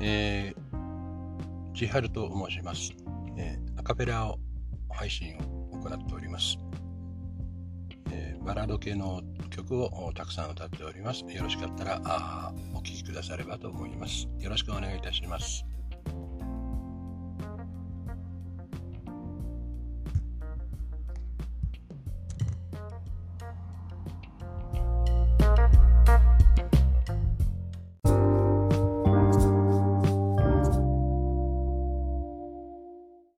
えー、千春と申します、えー、アカペラを配信を行っております。えー、バラード系の曲をたくさん歌っております。よろしかったらあお聴きくださればと思います。よろしくお願いいたします。